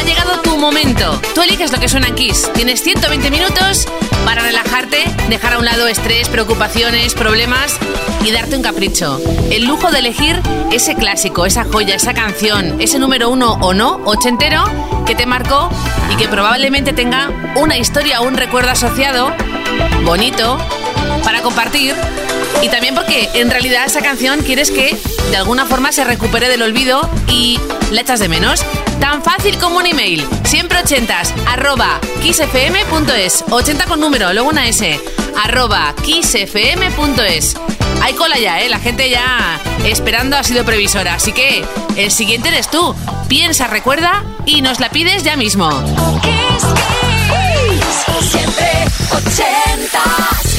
Ha llegado tu momento. Tú eliges lo que suena en Kiss. Tienes 120 minutos para relajarte, dejar a un lado estrés, preocupaciones, problemas y darte un capricho. El lujo de elegir ese clásico, esa joya, esa canción, ese número uno o no, ochentero, que te marcó y que probablemente tenga una historia o un recuerdo asociado bonito para compartir y también porque en realidad esa canción quieres que de alguna forma se recupere del olvido y la echas de menos. Tan fácil como un email. Siempre ochentas, arroba kissfm.es. 80 con número, luego una S. Arroba kissfm.es. Hay cola ya, ¿eh? La gente ya esperando ha sido previsora. Así que el siguiente eres tú. Piensa, recuerda y nos la pides ya mismo. siempre ochentas.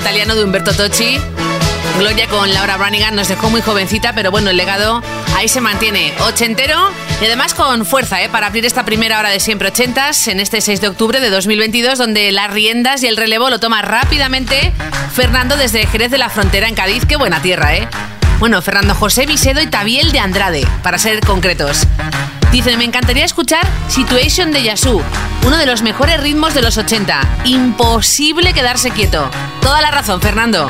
Italiano de Umberto Tocci. Gloria con Laura Branigan nos dejó muy jovencita, pero bueno, el legado ahí se mantiene ochentero y además con fuerza, ¿eh? Para abrir esta primera hora de siempre ochentas en este 6 de octubre de 2022, donde las riendas y el relevo lo toma rápidamente Fernando desde Jerez de la Frontera en Cádiz. Qué buena tierra, ¿eh? Bueno, Fernando José Visedo y Tabiel de Andrade, para ser concretos. Dicen, me encantaría escuchar Situation de Yasu, uno de los mejores ritmos de los 80. Imposible quedarse quieto. Toda la razón, Fernando.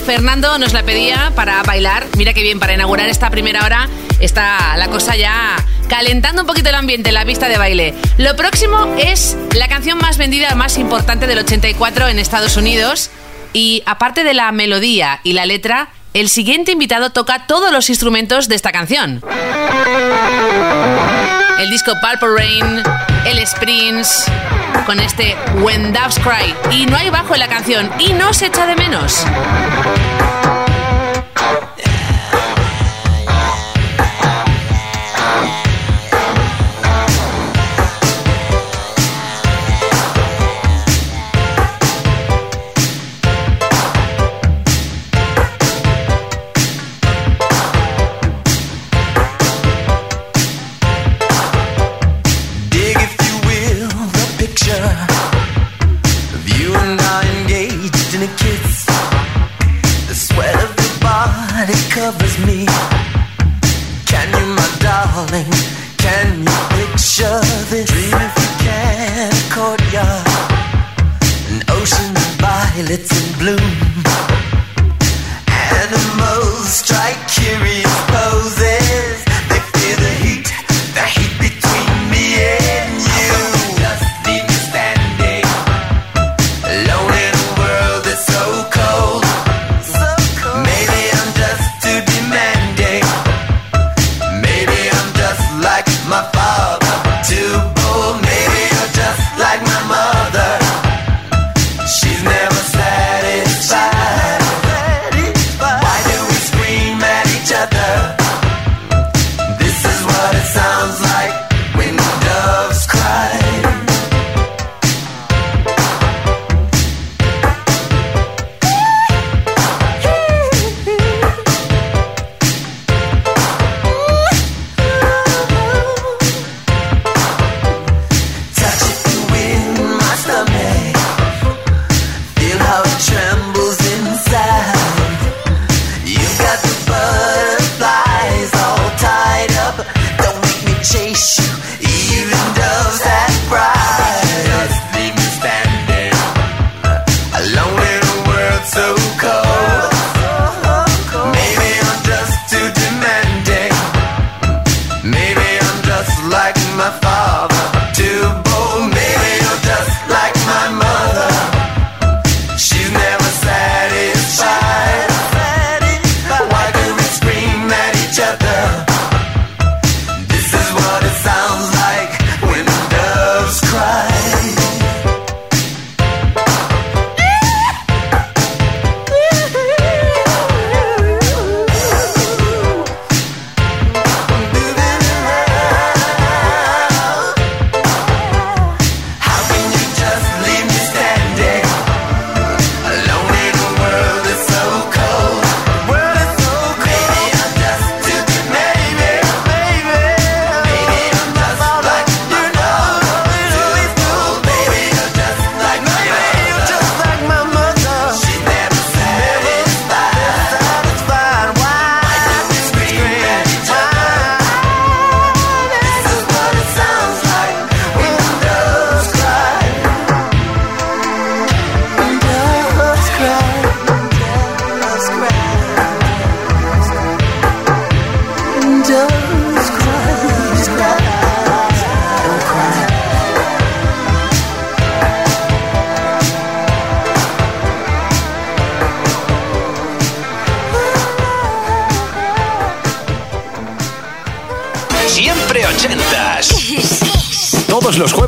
Fernando nos la pedía para bailar. Mira qué bien, para inaugurar esta primera hora está la cosa ya calentando un poquito el ambiente, la pista de baile. Lo próximo es la canción más vendida, más importante del 84 en Estados Unidos. Y aparte de la melodía y la letra, el siguiente invitado toca todos los instrumentos de esta canción. El disco Purple Rain, el Sprints, con este When Doves Cry. Y no hay bajo en la canción y no se echa de menos.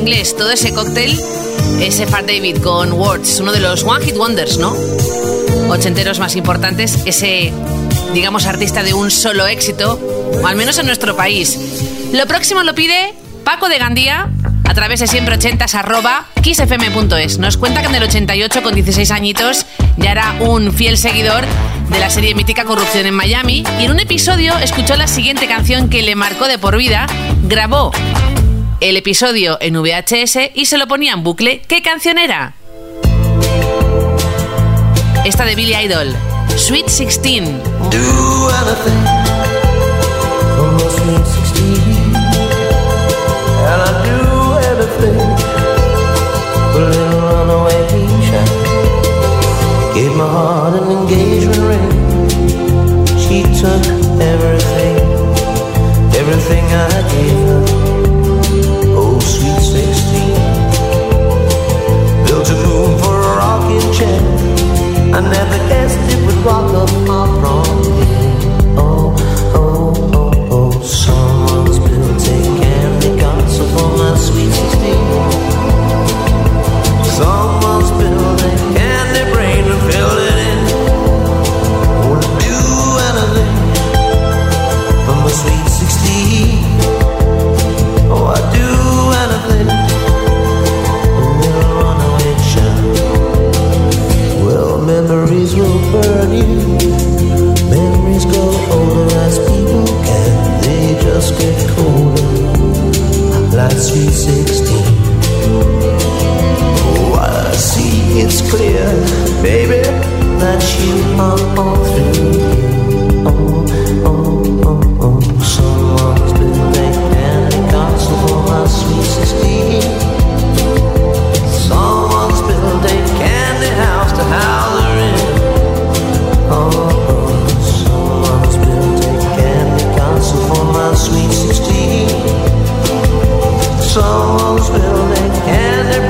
inglés, todo ese cóctel ese Fat David con Words, uno de los One Hit Wonders, ¿no? Ochenteros más importantes, ese, digamos, artista de un solo éxito, o al menos en nuestro país. Lo próximo lo pide Paco de Gandía a través de siempre ochentas arroba kissfm.es. Nos cuenta que en el 88, con 16 añitos, ya era un fiel seguidor de la serie mítica Corrupción en Miami y en un episodio escuchó la siguiente canción que le marcó de por vida, grabó el episodio en VHS y se lo ponía en bucle. ¿Qué canción era? Esta de Billy Idol, Sweet 16. Do Gave my heart an engagement ring. She took everything, everything I gave. I never guessed it would walk up that sweet sixteen. What I see is clear, baby, that you are all through. Oh, oh, oh, oh. Someone's been making castle for my sweet sixteen. Someone's built a candy house to house her in. Oh, oh. someone's built a candy castle for my sweet sixteen someone's building and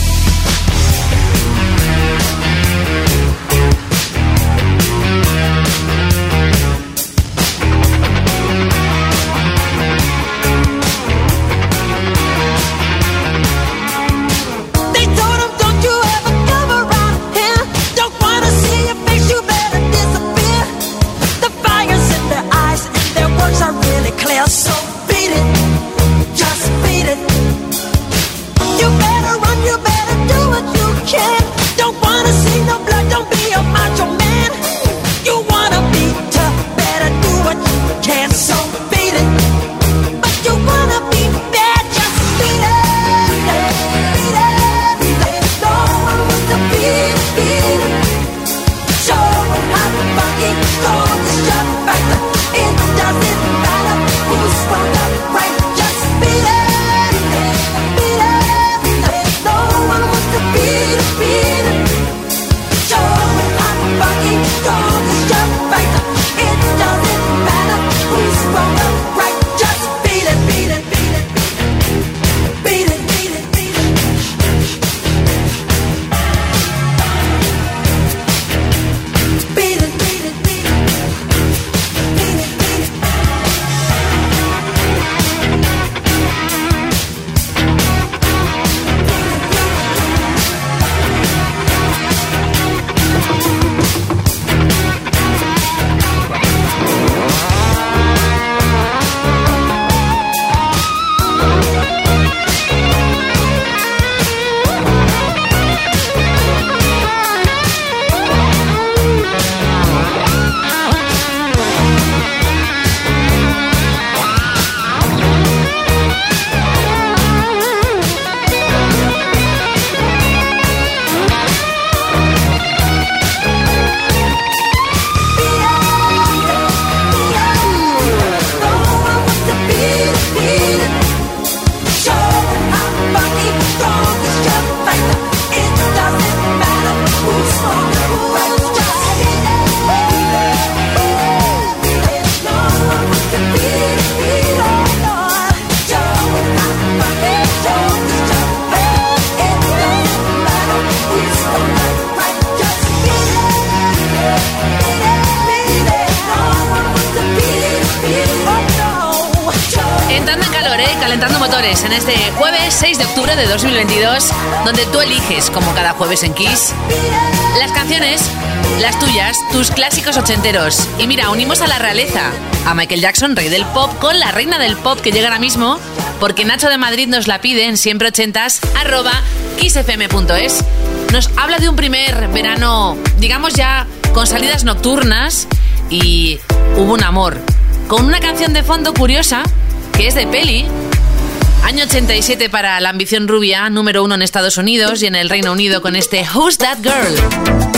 jueves en Kiss. Las canciones, las tuyas, tus clásicos ochenteros. Y mira, unimos a la realeza, a Michael Jackson, rey del pop, con la reina del pop que llega ahora mismo, porque Nacho de Madrid nos la pide en siempre ochentas, arroba kissfm.es. Nos habla de un primer verano, digamos ya, con salidas nocturnas y hubo un amor. Con una canción de fondo curiosa, que es de peli, Año 87 para la ambición rubia, número uno en Estados Unidos y en el Reino Unido con este Who's That Girl.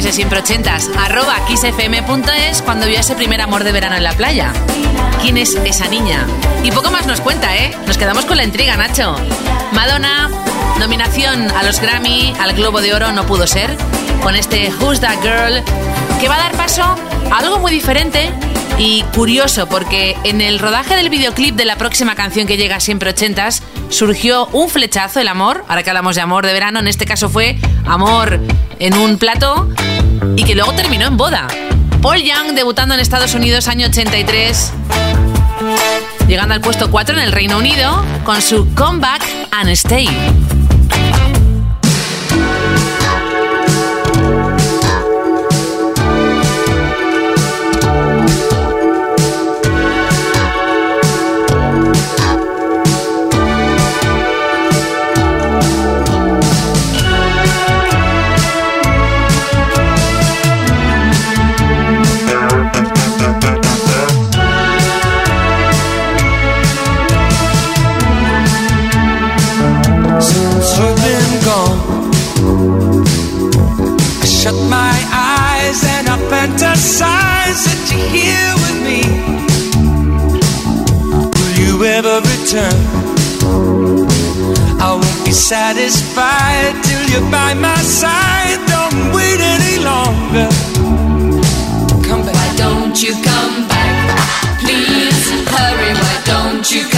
Siempre ochentas, arroba xfm.es cuando vio ese primer amor de verano en la playa. ¿Quién es esa niña? Y poco más nos cuenta, ¿eh? Nos quedamos con la intriga, Nacho. Madonna, nominación a los Grammy, al Globo de Oro no pudo ser, con este Who's That Girl, que va a dar paso a algo muy diferente y curioso porque en el rodaje del videoclip de la próxima canción que llega siempre ochentas surgió un flechazo, el amor, ahora que hablamos de amor de verano, en este caso fue amor en un plato y que luego terminó en boda. Paul Young debutando en Estados Unidos año 83, llegando al puesto 4 en el Reino Unido con su Comeback and Stay. satisfied till you're by my side. Don't wait any longer. Come back. Why don't you come back? Please hurry. Why don't you come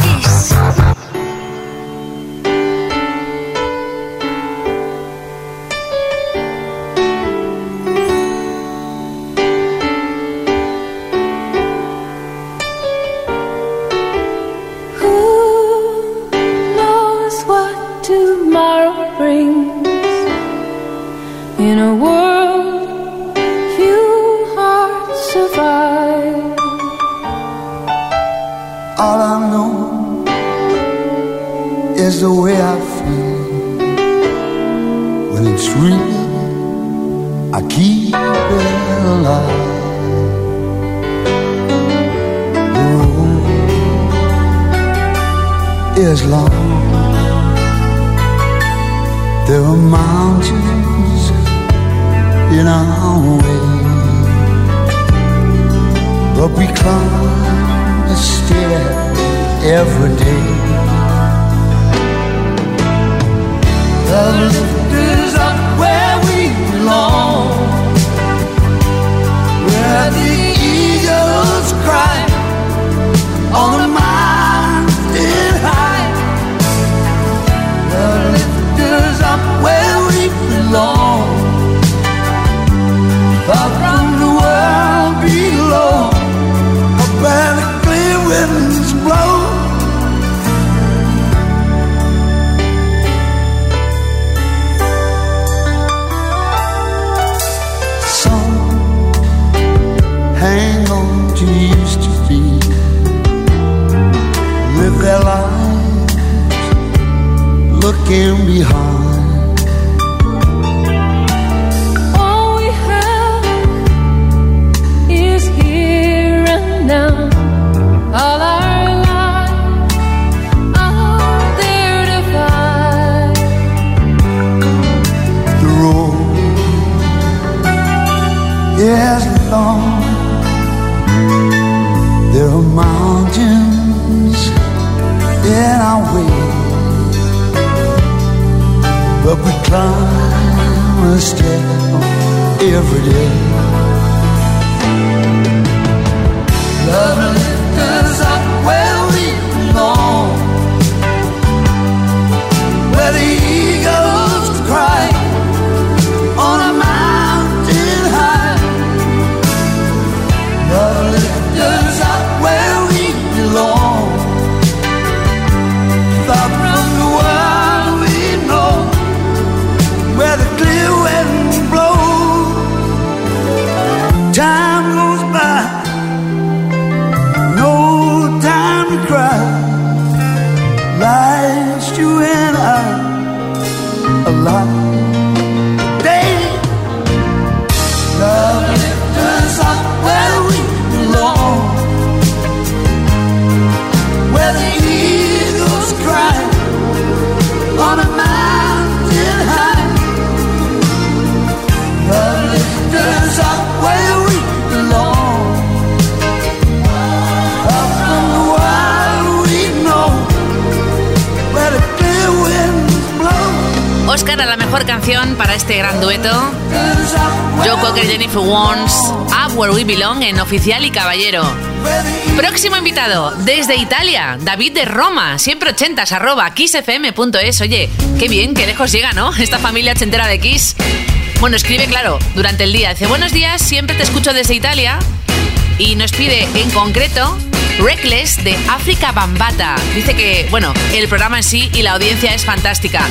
Oficial y Caballero. Próximo invitado, desde Italia, David de Roma, siempre ochentas, arroba, kissfm.es. Oye, qué bien, qué lejos llega, ¿no? Esta familia ochentera de Kiss. Bueno, escribe, claro, durante el día. Dice, buenos días, siempre te escucho desde Italia. Y nos pide, en concreto, Reckless de África Bambata. Dice que, bueno, el programa en sí y la audiencia es fantástica.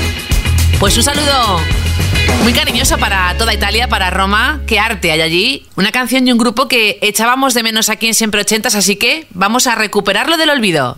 Pues un saludo muy cariñoso para toda Italia, para Roma. Qué arte hay allí. Una canción y un grupo que echábamos de menos aquí en Siempre Ochentas, así que vamos a recuperarlo del olvido.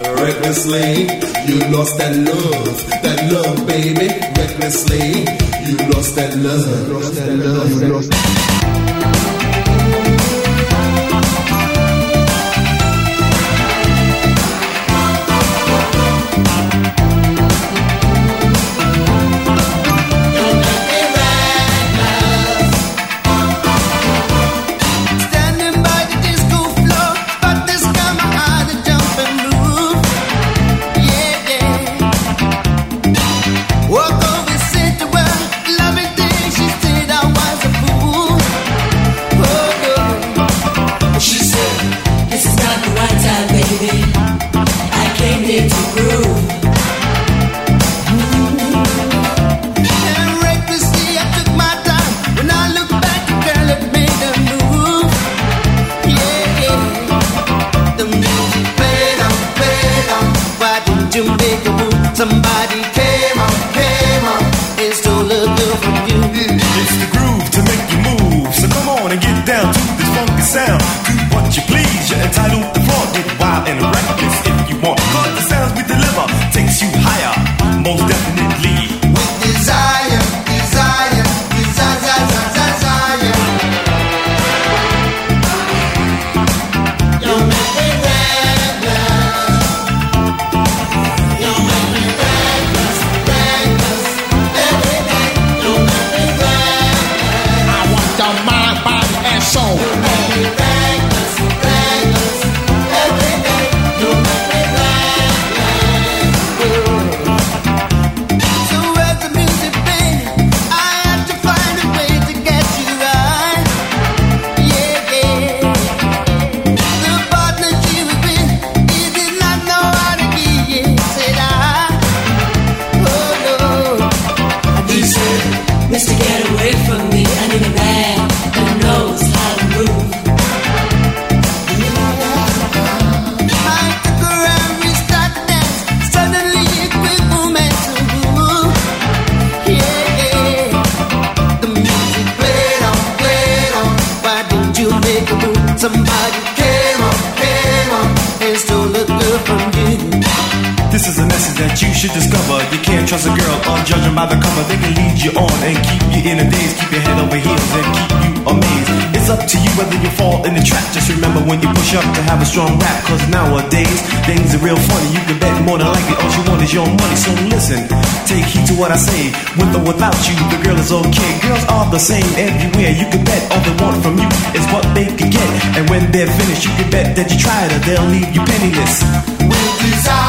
Up to have a strong rap, cause nowadays things are real funny. You can bet more than likely all you want is your money. So listen, take heed to what I say. With or without you, the girl is okay. Girls are the same everywhere. You can bet all they want from you is what they can get. And when they're finished, you can bet that you tried her, they'll leave you penniless. With desire,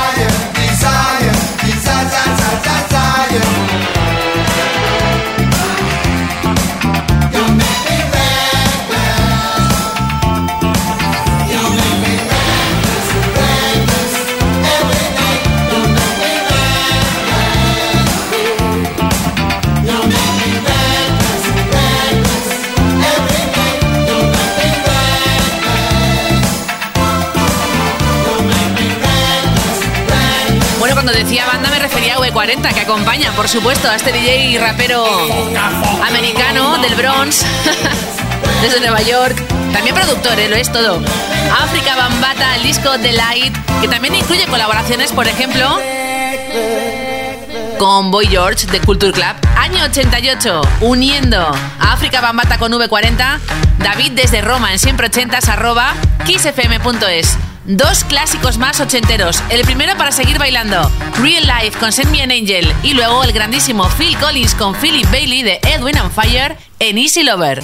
cuando decía banda me refería a V40, que acompaña, por supuesto, a este DJ rapero americano del Bronx, desde Nueva York. También productor, ¿eh? lo es todo. África Bambata, el disco The Light, que también incluye colaboraciones, por ejemplo, con Boy George de Culture Club. Año 88, uniendo a África Bambata con V40, David desde Roma en siempre 80s arroba kissfm.es. Dos clásicos más ochenteros. El primero para seguir bailando, Real Life con Send Me an Angel. Y luego el grandísimo Phil Collins con Philip Bailey de Edwin and Fire en Easy Lover.